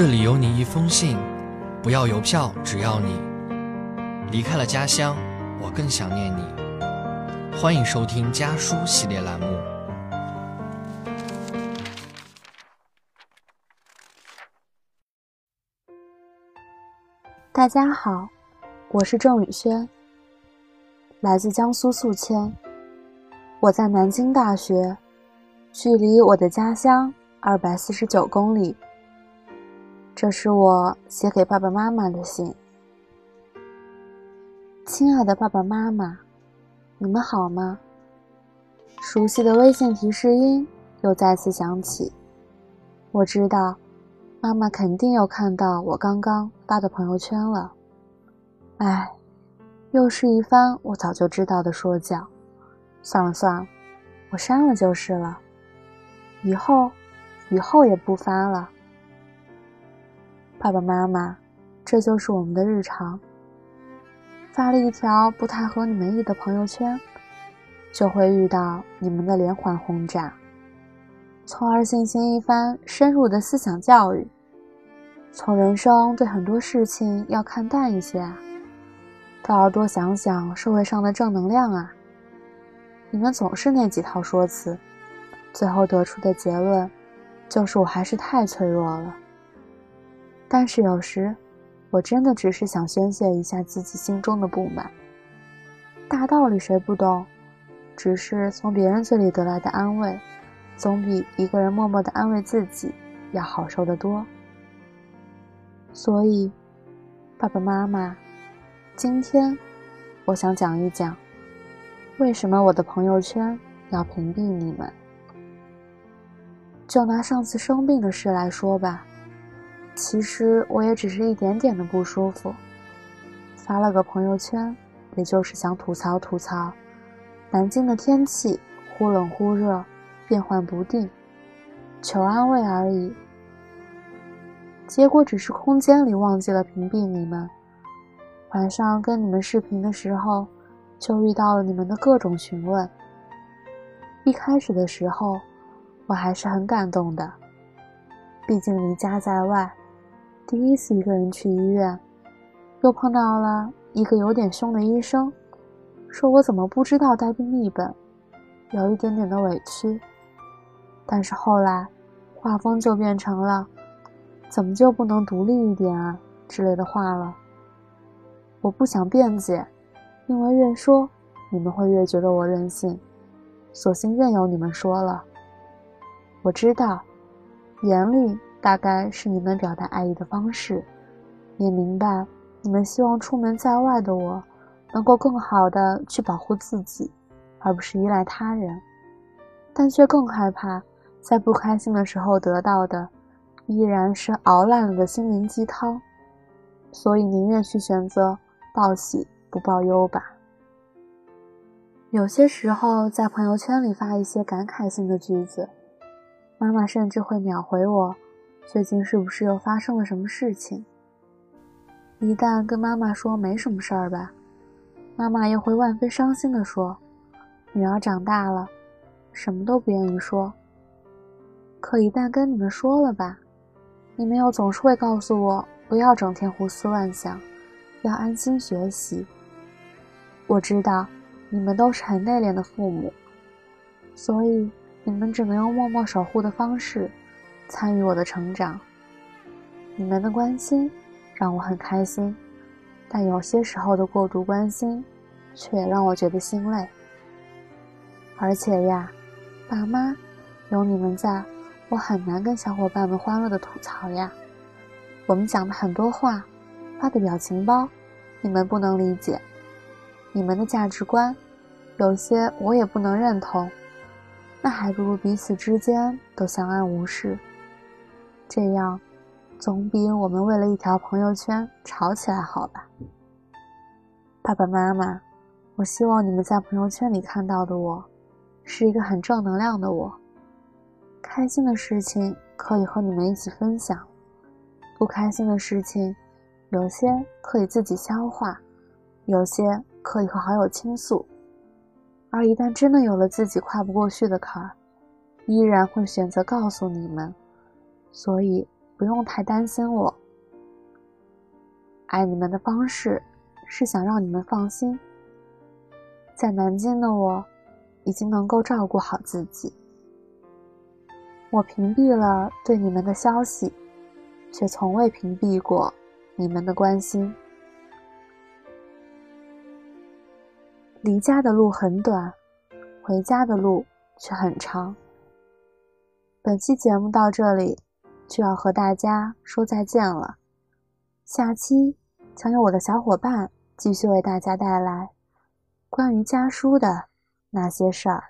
这里有你一封信，不要邮票，只要你离开了家乡，我更想念你。欢迎收听家书系列栏目。大家好，我是郑宇轩，来自江苏宿迁。我在南京大学，距离我的家乡二百四十九公里。这是我写给爸爸妈妈的信。亲爱的爸爸妈妈，你们好吗？熟悉的微信提示音又再次响起。我知道，妈妈肯定又看到我刚刚发的朋友圈了。唉，又是一番我早就知道的说教。算了算了，我删了就是了。以后，以后也不发了。爸爸妈妈，这就是我们的日常。发了一条不太合你们意的朋友圈，就会遇到你们的连环轰炸，从而进行一番深入的思想教育。从人生对很多事情要看淡一些啊，都要多想想社会上的正能量啊。你们总是那几套说辞，最后得出的结论，就是我还是太脆弱了。但是有时，我真的只是想宣泄一下自己心中的不满。大道理谁不懂？只是从别人嘴里得来的安慰，总比一个人默默的安慰自己要好受得多。所以，爸爸妈妈，今天我想讲一讲，为什么我的朋友圈要屏蔽你们。就拿上次生病的事来说吧。其实我也只是一点点的不舒服，发了个朋友圈，也就是想吐槽吐槽南京的天气忽冷忽热，变幻不定，求安慰而已。结果只是空间里忘记了屏蔽你们，晚上跟你们视频的时候，就遇到了你们的各种询问。一开始的时候，我还是很感动的，毕竟离家在外。第一次一个人去医院，又碰到了一个有点凶的医生，说我怎么不知道带病历本，有一点点的委屈。但是后来，画风就变成了“怎么就不能独立一点啊”之类的话了。我不想辩解，因为越说你们会越觉得我任性，索性任由你们说了。我知道，严厉。大概是你们表达爱意的方式，也明白你们希望出门在外的我能够更好的去保护自己，而不是依赖他人，但却更害怕在不开心的时候得到的依然是熬烂了的心灵鸡汤，所以宁愿去选择报喜不报忧吧。有些时候在朋友圈里发一些感慨性的句子，妈妈甚至会秒回我。最近是不是又发生了什么事情？一旦跟妈妈说没什么事儿吧，妈妈又会万分伤心地说：“女儿长大了，什么都不愿意说。”可一旦跟你们说了吧，你们又总是会告诉我不要整天胡思乱想，要安心学习。我知道你们都是很内敛的父母，所以你们只能用默默守护的方式。参与我的成长，你们的关心让我很开心，但有些时候的过度关心，却让我觉得心累。而且呀，爸妈，有你们在，我很难跟小伙伴们欢乐的吐槽呀。我们讲的很多话，发的表情包，你们不能理解，你们的价值观，有些我也不能认同，那还不如彼此之间都相安无事。这样，总比我们为了一条朋友圈吵起来好吧？爸爸妈妈，我希望你们在朋友圈里看到的我，是一个很正能量的我。开心的事情可以和你们一起分享，不开心的事情，有些可以自己消化，有些可以和好友倾诉。而一旦真的有了自己跨不过去的坎儿，依然会选择告诉你们。所以，不用太担心我。爱你们的方式是想让你们放心，在南京的我已经能够照顾好自己。我屏蔽了对你们的消息，却从未屏蔽过你们的关心。离家的路很短，回家的路却很长。本期节目到这里就要和大家说再见了，下期将由我的小伙伴继续为大家带来关于家书的那些事儿。